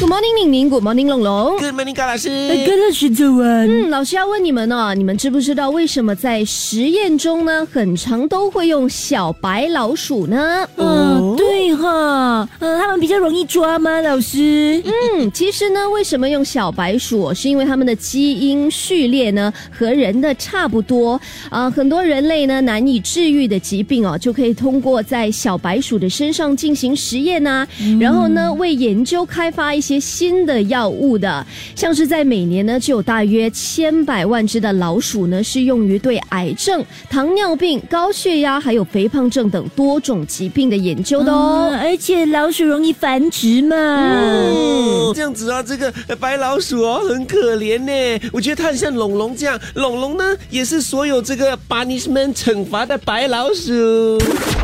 Good morning，宁宁，Good morning，龙龙。！Good morning，高老师。跟着徐走完。嗯，老师要问你们哦，你们知不知道为什么在实验中呢，很常都会用小白老鼠呢？嗯，对哈，嗯，他们比较容易抓吗？老师？嗯，其实呢，为什么用小白鼠？是因为他们的基因序列呢和人的差不多啊、很多人类呢难以治愈的疾病哦，就可以通过在小白鼠的身上进行实验呐、然后呢为研究开发一些新的药物的，像是在每年呢就有大约千百万只的老鼠呢是用于对癌症、糖尿病、高血压还有肥胖症等多种疾病的研究的哦。嗯，而且老鼠容易繁殖嘛。嗯，这样子啊，这个呃白老鼠哦，很可怜呢。我觉得它很像龙龙这样，龙龙呢也是所有这个 punishment 惩罚的白老鼠。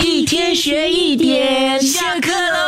一天学一点，下课喽。